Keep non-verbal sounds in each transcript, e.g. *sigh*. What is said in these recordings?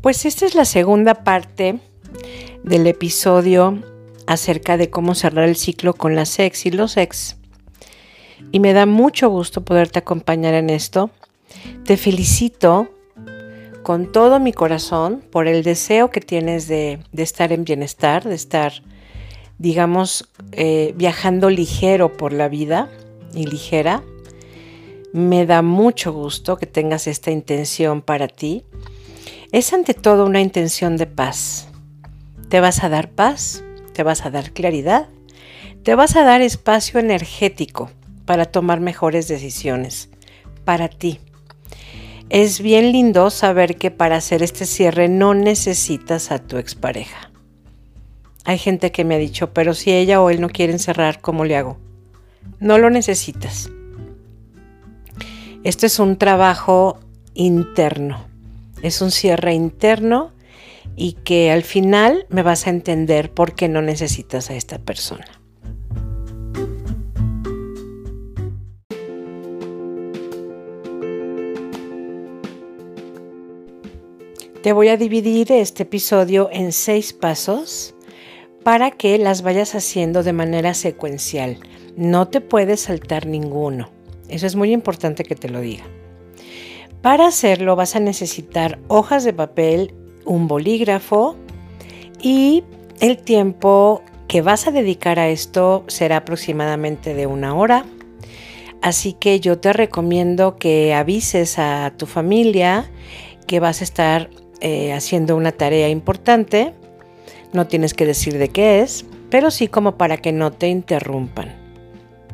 Pues esta es la segunda parte del episodio acerca de cómo cerrar el ciclo con las ex y los ex. Y me da mucho gusto poderte acompañar en esto. Te felicito con todo mi corazón por el deseo que tienes de, estar en bienestar, de estar, digamos, eh, viajando ligero por la vida y ligera. Me da mucho gusto que tengas esta intención para ti es ante todo una intención de paz. Te vas a dar paz, te vas a dar claridad, te vas a dar espacio energético para tomar mejores decisiones para ti. Es bien lindo saber que para hacer este cierre no necesitas a tu expareja. Hay gente que me ha dicho, pero si ella o él no quieren cerrar, ¿cómo le hago? No lo necesitas. Esto es un trabajo interno es un cierre interno y que al final me vas a entender por qué no necesitas a esta persona. Te voy a dividir este episodio en seis pasos para que las vayas haciendo de manera secuencial. No te puedes saltar ninguno. Eso es muy importante que te lo diga. Para hacerlo vas a necesitar hojas de papel, un bolígrafo y el tiempo que vas a dedicar a esto será aproximadamente de una hora. Así que yo te recomiendo que avises a tu familia que vas a estar eh, haciendo una tarea importante. No tienes que decir de qué es, pero sí como para que no te interrumpan.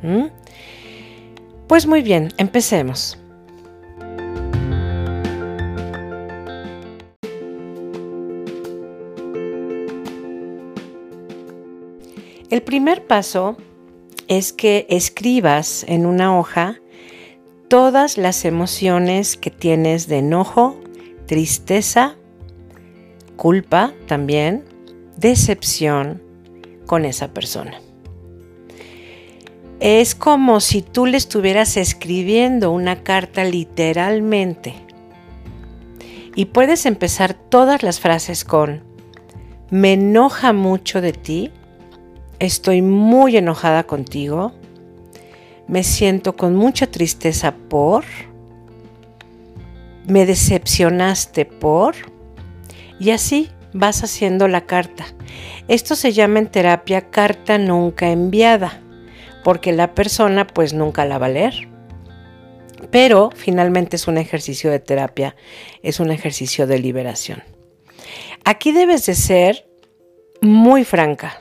¿Mm? Pues muy bien, empecemos. El primer paso es que escribas en una hoja todas las emociones que tienes de enojo, tristeza, culpa también, decepción con esa persona. Es como si tú le estuvieras escribiendo una carta literalmente. Y puedes empezar todas las frases con, me enoja mucho de ti, Estoy muy enojada contigo. Me siento con mucha tristeza por. Me decepcionaste por. Y así vas haciendo la carta. Esto se llama en terapia carta nunca enviada, porque la persona pues nunca la va a leer. Pero finalmente es un ejercicio de terapia, es un ejercicio de liberación. Aquí debes de ser muy franca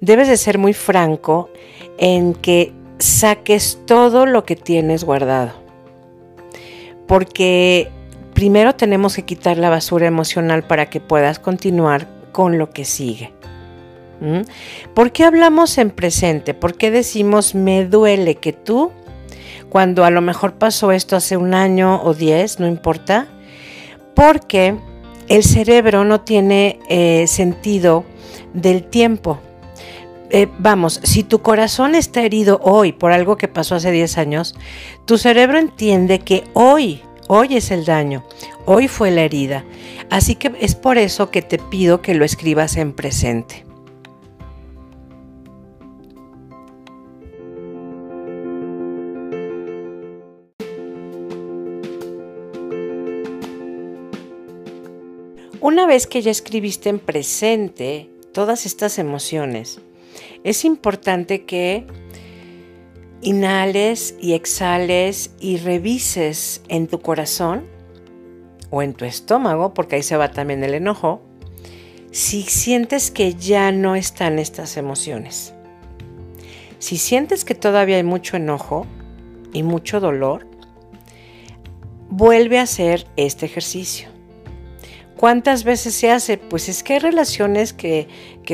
debes de ser muy franco en que saques todo lo que tienes guardado. Porque primero tenemos que quitar la basura emocional para que puedas continuar con lo que sigue. ¿Mm? ¿Por qué hablamos en presente? ¿Por qué decimos me duele que tú, cuando a lo mejor pasó esto hace un año o diez, no importa? Porque el cerebro no tiene eh, sentido del tiempo. Eh, vamos, si tu corazón está herido hoy por algo que pasó hace 10 años, tu cerebro entiende que hoy, hoy es el daño, hoy fue la herida. Así que es por eso que te pido que lo escribas en presente. Una vez que ya escribiste en presente todas estas emociones, es importante que inhales y exhales y revises en tu corazón o en tu estómago, porque ahí se va también el enojo, si sientes que ya no están estas emociones. Si sientes que todavía hay mucho enojo y mucho dolor, vuelve a hacer este ejercicio. ¿Cuántas veces se hace? Pues es que hay relaciones que,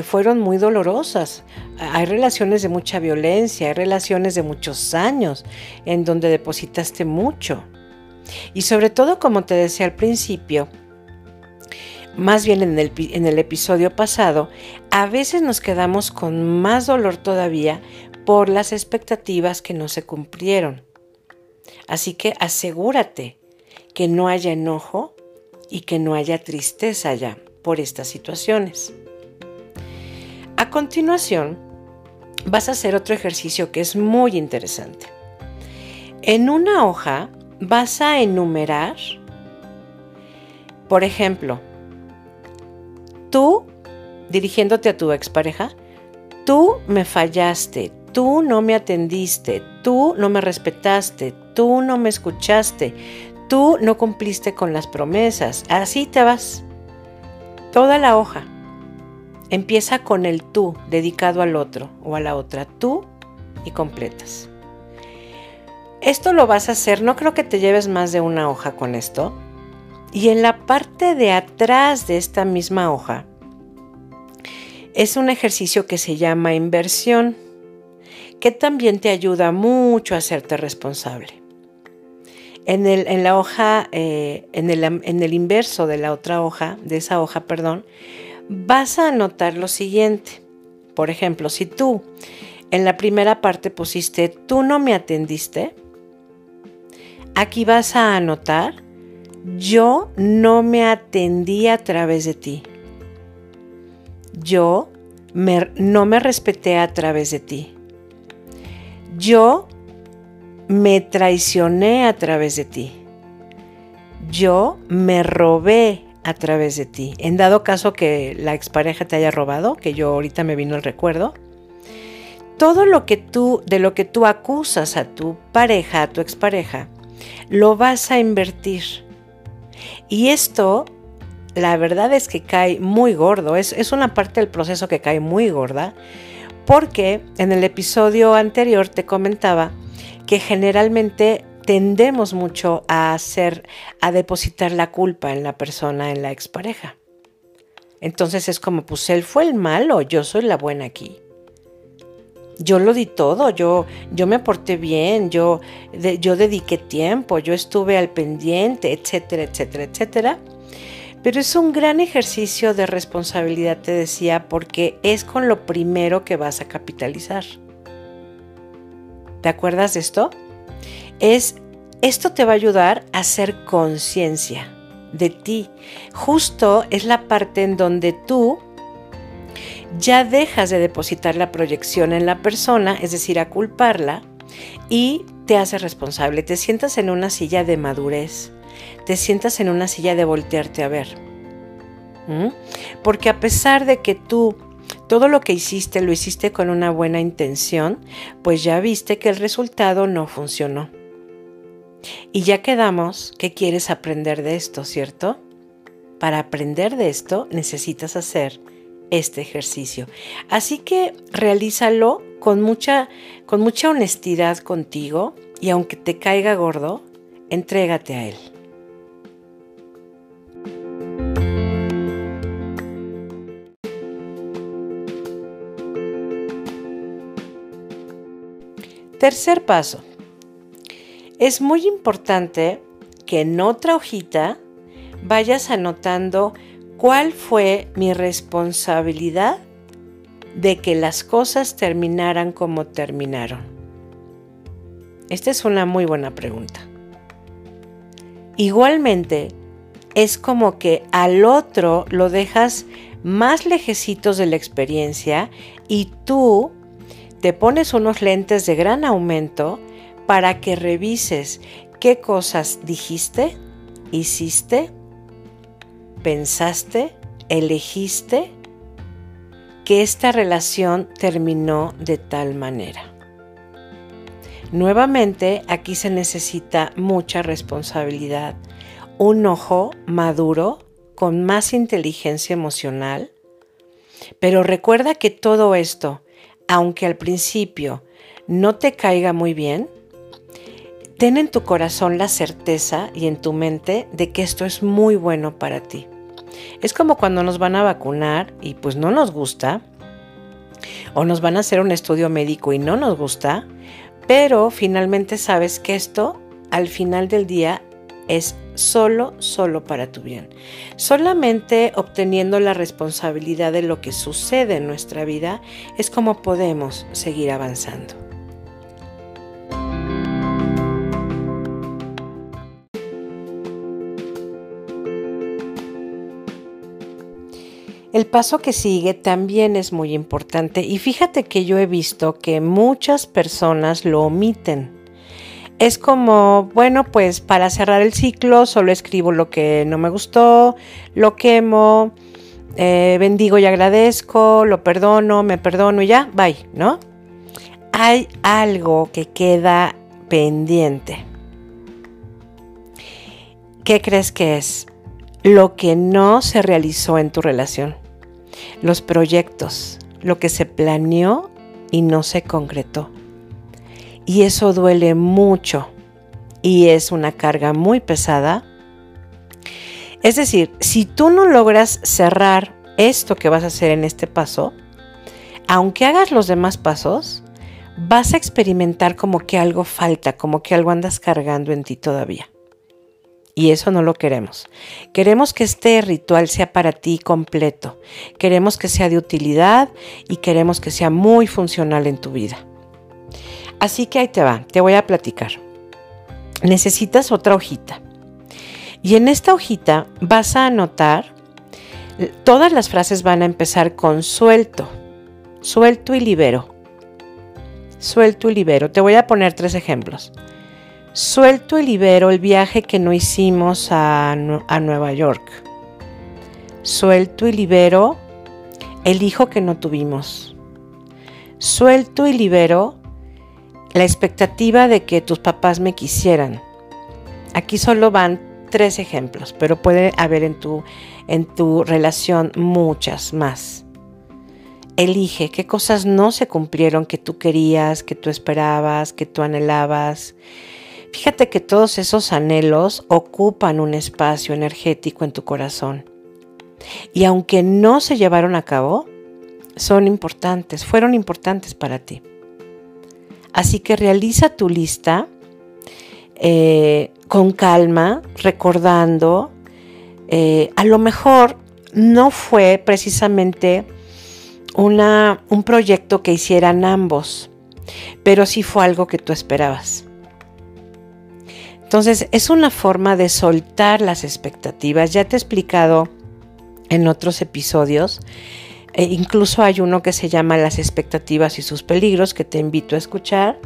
fueron muy dolorosas, hay relaciones de mucha violencia, hay relaciones de muchos años en donde depositaste mucho. Y sobre todo, como te decía al principio, más bien en el, en el episodio pasado, a veces nos quedamos con más dolor todavía por las expectativas que no se cumplieron. Así que asegúrate que no haya enojo y que no haya tristeza ya por estas situaciones. A continuación, vas a hacer otro ejercicio que es muy interesante. En una hoja vas a enumerar, por ejemplo, tú, dirigiéndote a tu expareja, tú me fallaste, tú no me atendiste, tú no me respetaste, tú no me escuchaste, tú no cumpliste con las promesas. Así te vas. Toda la hoja empieza con el tú dedicado al otro o a la otra, tú y completas. Esto lo vas a hacer, no creo que te lleves más de una hoja con esto. Y en la parte de atrás de esta misma hoja es un ejercicio que se llama inversión, que también te ayuda mucho a hacerte responsable. En, el, en la hoja, eh, en, el, en el inverso de la otra hoja, de esa hoja, perdón, vas a anotar lo siguiente. Por ejemplo, si tú en la primera parte pusiste tú no me atendiste, aquí vas a anotar yo no me atendí a través de ti. Yo no me respeté a través de ti. Yo me traicioné a través de ti. Yo me robé a través de ti. En dado caso que la expareja te haya robado, que yo ahorita me vino el recuerdo, todo lo que tú, de lo que tú acusas a tu pareja, a tu expareja, lo vas a invertir. Y esto, la verdad es que cae muy gordo, es, es una parte del proceso que cae muy gorda, porque en el episodio anterior te comentaba que generalmente tendemos mucho a hacer, a depositar la culpa en la persona, en la expareja. Entonces es como, pues él fue el malo, yo soy la buena aquí. Yo lo di todo, yo, yo me porté bien, yo, yo dediqué tiempo, yo estuve al pendiente, etcétera, etcétera, etcétera. Pero es un gran ejercicio de responsabilidad, te decía, porque es con lo primero que vas a capitalizar. ¿Te acuerdas de esto? Es esto te va a ayudar a hacer conciencia de ti. Justo es la parte en donde tú ya dejas de depositar la proyección en la persona, es decir, a culparla, y te haces responsable. Te sientas en una silla de madurez, te sientas en una silla de voltearte a ver. ¿Mm? Porque a pesar de que tú todo lo que hiciste lo hiciste con una buena intención, pues ya viste que el resultado no funcionó. Y ya quedamos que quieres aprender de esto, ¿cierto? Para aprender de esto necesitas hacer este ejercicio. Así que realízalo con mucha, con mucha honestidad contigo y aunque te caiga gordo, entrégate a él. Tercer paso. Es muy importante que en otra hojita vayas anotando cuál fue mi responsabilidad de que las cosas terminaran como terminaron. Esta es una muy buena pregunta. Igualmente, es como que al otro lo dejas más lejecitos de la experiencia y tú te pones unos lentes de gran aumento para que revises qué cosas dijiste, hiciste, pensaste, elegiste que esta relación terminó de tal manera. Nuevamente, aquí se necesita mucha responsabilidad, un ojo maduro con más inteligencia emocional, pero recuerda que todo esto aunque al principio no te caiga muy bien, ten en tu corazón la certeza y en tu mente de que esto es muy bueno para ti. Es como cuando nos van a vacunar y pues no nos gusta, o nos van a hacer un estudio médico y no nos gusta, pero finalmente sabes que esto al final del día es solo, solo para tu bien. Solamente obteniendo la responsabilidad de lo que sucede en nuestra vida es como podemos seguir avanzando. El paso que sigue también es muy importante y fíjate que yo he visto que muchas personas lo omiten. Es como, bueno, pues para cerrar el ciclo solo escribo lo que no me gustó, lo quemo, eh, bendigo y agradezco, lo perdono, me perdono y ya, bye, ¿no? Hay algo que queda pendiente. ¿Qué crees que es? Lo que no se realizó en tu relación los proyectos, lo que se planeó y no se concretó. Y eso duele mucho y es una carga muy pesada. Es decir, si tú no logras cerrar esto que vas a hacer en este paso, aunque hagas los demás pasos, vas a experimentar como que algo falta, como que algo andas cargando en ti todavía. Y eso no lo queremos. Queremos que este ritual sea para ti completo. Queremos que sea de utilidad y queremos que sea muy funcional en tu vida. Así que ahí te va, te voy a platicar. Necesitas otra hojita. Y en esta hojita vas a anotar, todas las frases van a empezar con suelto, suelto y libero. Suelto y libero. Te voy a poner tres ejemplos. Suelto y libero el viaje que no hicimos a, Nueva York. Suelto y libero el hijo que no tuvimos. Suelto y libero la expectativa de que tus papás me quisieran. Aquí solo van tres ejemplos, pero puede haber en tu, en tu relación muchas más. Elige qué cosas no se cumplieron que tú querías, que tú esperabas, que tú anhelabas Fíjate que todos esos anhelos ocupan un espacio energético en tu corazón. Y aunque no se llevaron a cabo, son importantes, fueron importantes para ti. Así que realiza tu lista eh, con calma, recordando, eh, a lo mejor no fue precisamente una, un proyecto que hicieran ambos, pero sí fue algo que tú esperabas. Entonces es una forma de soltar las expectativas. Ya te he explicado en otros episodios, e incluso hay uno que se llama Las expectativas y sus peligros, que te invito a escuchar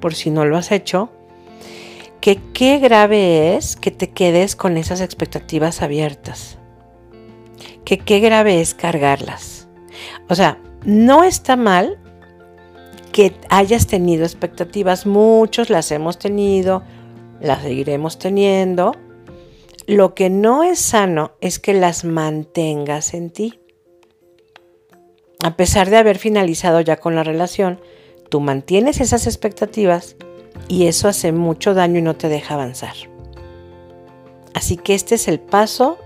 por si no lo has hecho, que qué grave es que te quedes con esas expectativas abiertas, que qué grave es cargarlas. O sea, no está mal que hayas tenido expectativas, muchos las hemos tenido, las seguiremos teniendo. Lo que no es sano es que las mantengas en ti. A pesar de haber finalizado ya con la relación, tú mantienes esas expectativas y eso hace mucho daño y no te deja avanzar. Así que este es el paso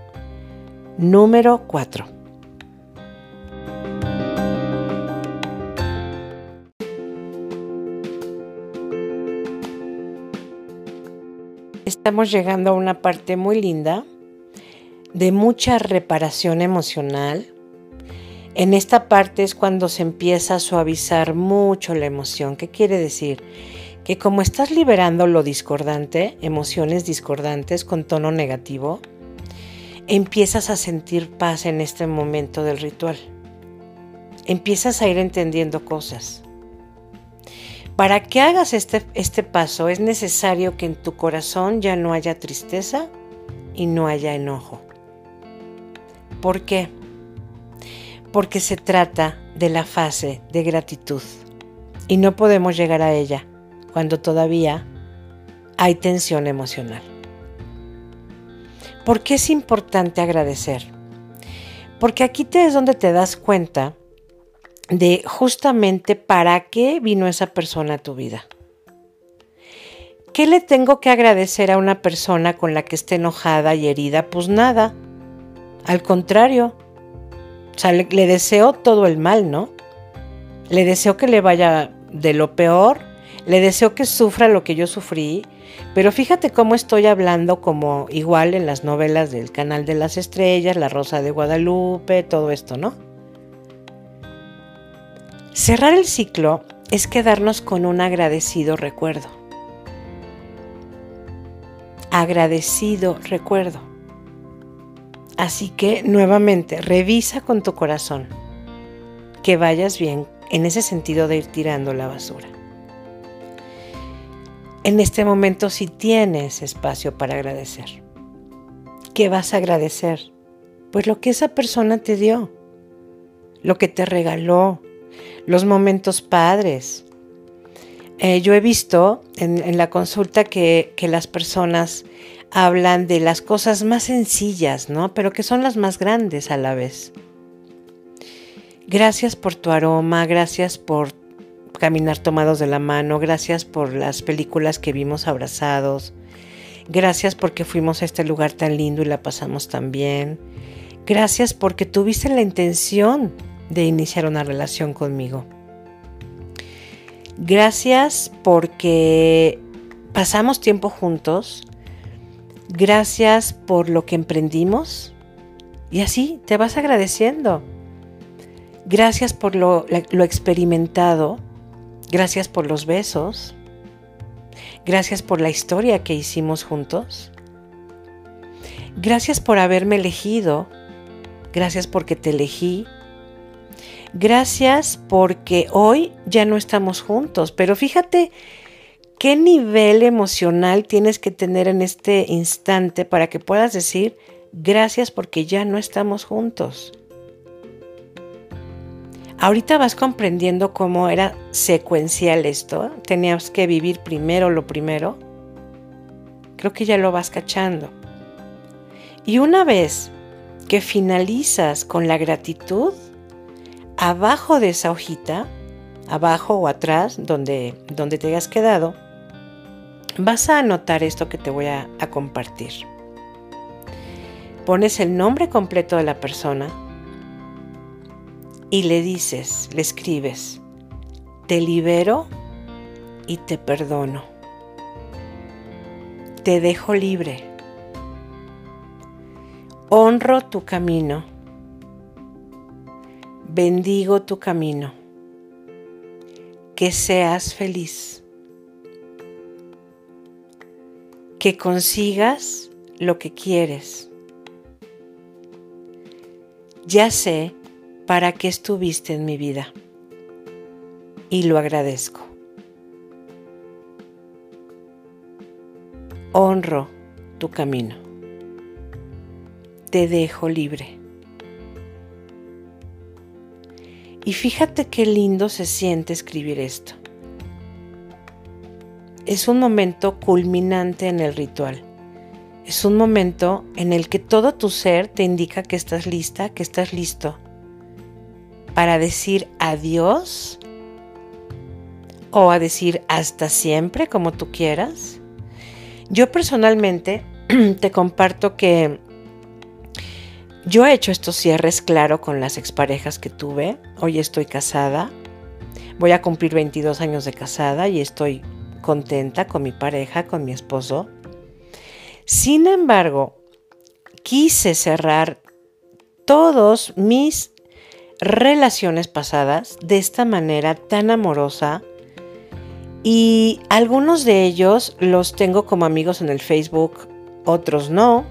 número 4. estamos llegando a una parte muy linda de mucha reparación emocional. En esta parte es cuando se empieza a suavizar mucho la emoción. ¿Qué quiere decir? Que como estás liberando lo discordante, emociones discordantes con tono negativo, empiezas a sentir paz en este momento del ritual. Empiezas a ir entendiendo cosas. Para que hagas este, este paso es necesario que en tu corazón ya no haya tristeza y no haya enojo. ¿Por qué? Porque se trata de la fase de gratitud y no podemos llegar a ella cuando todavía hay tensión emocional. ¿Por qué es importante agradecer? Porque aquí te es donde te das cuenta de justamente para qué vino esa persona a tu vida. ¿Qué le tengo que agradecer a una persona con la que esté enojada y herida? Pues nada. Al contrario. O sea, le, le, deseo todo el mal, ¿no? Le deseo que le vaya de lo peor. Le deseo que sufra lo que yo sufrí. Pero fíjate cómo estoy hablando como igual en las novelas del Canal de las Estrellas, La Rosa de Guadalupe, todo esto, ¿no? Cerrar el ciclo es quedarnos con un agradecido recuerdo. Agradecido recuerdo. Así que nuevamente, revisa con tu corazón que vayas bien en ese sentido de ir tirando la basura. En este momento si tienes espacio para agradecer. ¿Qué vas a agradecer? Pues lo que esa persona te dio, lo que te regaló, los momentos padres. Eh, yo he visto en, la consulta que, que las personas hablan de las cosas más sencillas, ¿no? Pero que son las más grandes a la vez. Gracias por tu aroma, gracias por caminar tomados de la mano, gracias por las películas que vimos abrazados, gracias porque fuimos a este lugar tan lindo y la pasamos tan bien, gracias porque tuviste la intención de iniciar una relación conmigo. Gracias porque pasamos tiempo juntos, gracias por lo que emprendimos y así te vas agradeciendo. Gracias por lo, experimentado. Gracias por los besos. Gracias por la historia que hicimos juntos. Gracias por haberme elegido. Gracias porque te elegí. Gracias porque hoy ya no estamos juntos. Pero fíjate qué nivel emocional tienes que tener en este instante para que puedas decir gracias porque ya no estamos juntos. Ahorita vas comprendiendo cómo era secuencial esto. Tenías que vivir primero lo primero. Creo que ya lo vas cachando. Y una vez que finalizas con la gratitud, abajo de esa hojita, abajo o atrás, donde, donde te hayas quedado, vas a anotar esto que te voy a compartir. Pones el nombre completo de la persona, y le dices, le escribes, te libero y te perdono. Te dejo libre. Honro tu camino. Bendigo tu camino. Que seas feliz. Que consigas lo que quieres. Ya sé para qué estuviste en mi vida. Y lo agradezco. Honro tu camino. Te dejo libre. Y fíjate qué lindo se siente escribir esto. Es un momento culminante en el ritual. Es un momento en el que todo tu ser te indica que estás lista, que estás listo para decir adiós o a decir hasta siempre, como tú quieras. Yo personalmente *clears throat* te comparto que yo he hecho estos cierres, claro, con las exparejas que tuve. Hoy estoy casada. Voy a cumplir 22 años de casada y estoy contenta con mi pareja, con mi esposo. Sin embargo, quise cerrar todos mis relaciones pasadas de esta manera tan amorosa y algunos de ellos los tengo como amigos en el Facebook, otros no.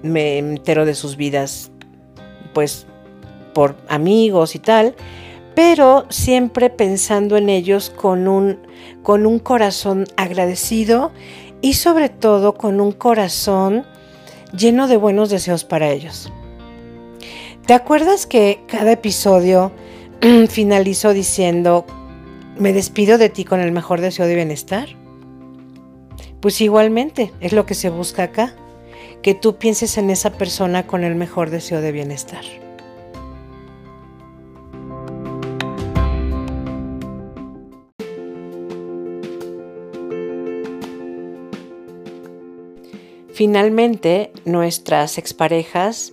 Me entero de sus vidas pues por amigos y tal, pero siempre pensando en ellos con un, con un corazón agradecido y sobre todo con un corazón lleno de buenos deseos para ellos. ¿Te acuerdas que cada episodio *clears throat* finalizo diciendo, me despido de ti con el mejor deseo de bienestar? Pues igualmente es lo que se busca acá, que tú pienses en esa persona con el mejor deseo de bienestar. Finalmente, nuestras exparejas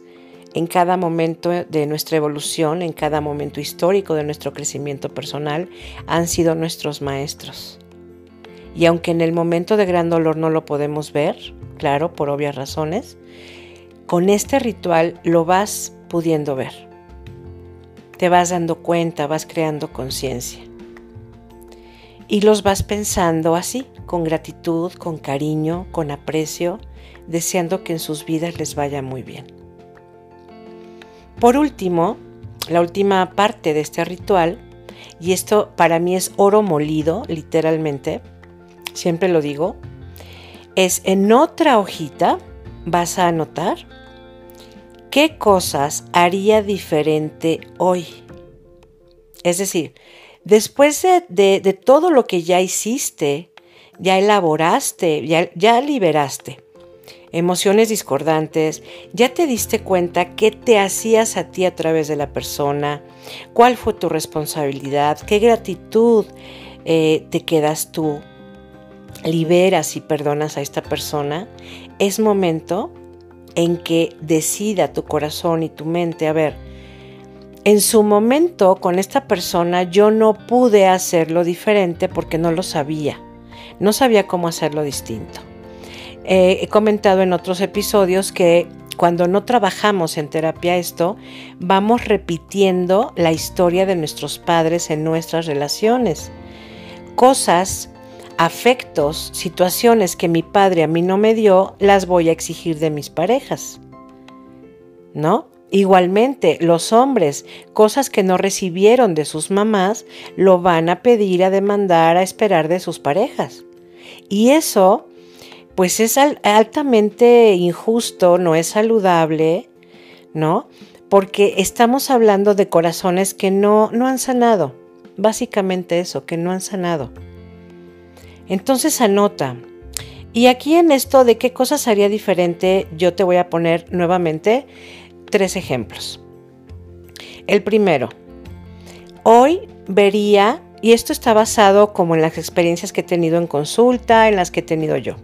en cada momento de nuestra evolución, en cada momento histórico de nuestro crecimiento personal, han sido nuestros maestros. Y aunque en el momento de gran dolor no lo podemos ver, claro, por obvias razones, con este ritual lo vas pudiendo ver. Te vas dando cuenta, vas creando conciencia. Y los vas pensando así, con gratitud, con cariño, con aprecio, deseando que en sus vidas les vaya muy bien. Por último, la última parte de este ritual, y esto para mí es oro molido, literalmente, siempre lo digo, es en otra hojita vas a anotar qué cosas haría diferente hoy. Es decir, después de, todo lo que ya hiciste, ya elaboraste, ya, ya liberaste emociones discordantes, ya te diste cuenta qué te hacías a ti a través de la persona, cuál fue tu responsabilidad, qué gratitud eh, te quedas tú, liberas y perdonas a esta persona, es momento en que decida tu corazón y tu mente, a ver, en su momento con esta persona yo no pude hacerlo diferente porque no lo sabía, no sabía cómo hacerlo distinto. Eh, he comentado en otros episodios que cuando no trabajamos en terapia esto, vamos repitiendo la historia de nuestros padres en nuestras relaciones. Cosas, afectos, situaciones que mi padre a mí no me dio, las voy a exigir de mis parejas. ¿No? Igualmente, los hombres, cosas que no recibieron de sus mamás, lo van a pedir, a demandar, a esperar de sus parejas. Y eso pues es altamente injusto, no es saludable, ¿no? Porque estamos hablando de corazones que no, no han sanado. Básicamente eso, que no han sanado. Entonces anota. Y aquí en esto de qué cosas haría diferente, yo te voy a poner nuevamente tres ejemplos. El primero, hoy vería, y esto está basado como en las experiencias que he tenido en consulta, en las que he tenido yo.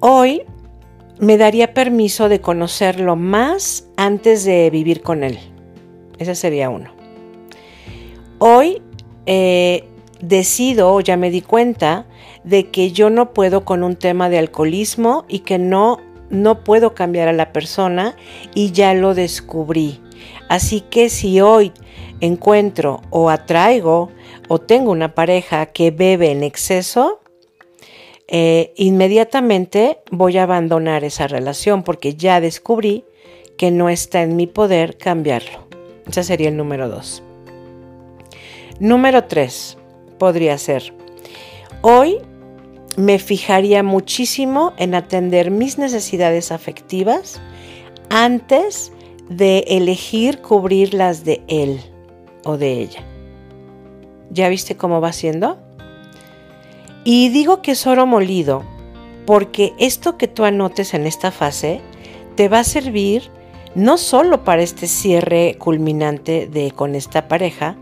Hoy me daría permiso de conocerlo más antes de vivir con él. Ese sería uno. Hoy eh, decido, o ya me di cuenta, de que yo no puedo con un tema de alcoholismo y que no, no puedo cambiar a la persona y ya lo descubrí. Así que si hoy encuentro o atraigo o tengo una pareja que bebe en exceso, eh, inmediatamente voy a abandonar esa relación porque ya descubrí que no está en mi poder cambiarlo. Ese sería el número dos. Número tres podría ser, hoy me fijaría muchísimo en atender mis necesidades afectivas antes de elegir cubrir las de él o de ella. ¿Ya viste cómo va siendo? Y digo que es oro molido porque esto que tú anotes en esta fase te va a servir no solo para este cierre culminante de con esta pareja,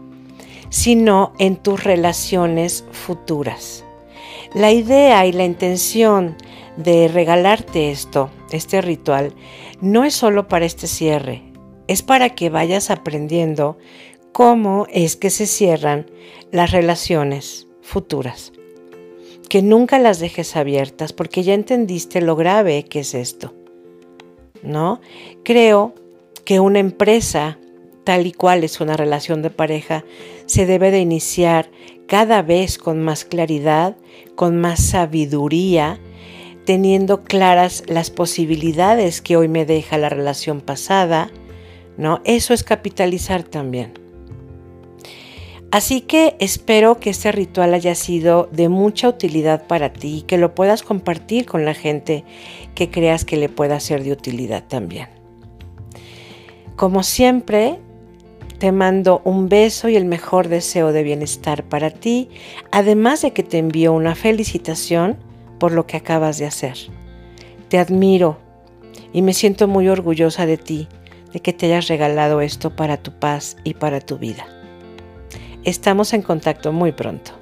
sino en tus relaciones futuras. La idea y la intención de regalarte esto, este ritual, no es solo para este cierre, es para que vayas aprendiendo cómo es que se cierran las relaciones futuras que nunca las dejes abiertas porque ya entendiste lo grave que es esto. ¿No? Creo que una empresa, tal y cual es una relación de pareja, se debe de iniciar cada vez con más claridad, con más sabiduría, teniendo claras las posibilidades que hoy me deja la relación pasada, ¿no? Eso es capitalizar también. Así que espero que este ritual haya sido de mucha utilidad para ti y que lo puedas compartir con la gente que creas que le pueda ser de utilidad también. Como siempre, te mando un beso y el mejor deseo de bienestar para ti, además de que te envío una felicitación por lo que acabas de hacer. Te admiro y me siento muy orgullosa de ti, de que te hayas regalado esto para tu paz y para tu vida. Estamos en contacto muy pronto.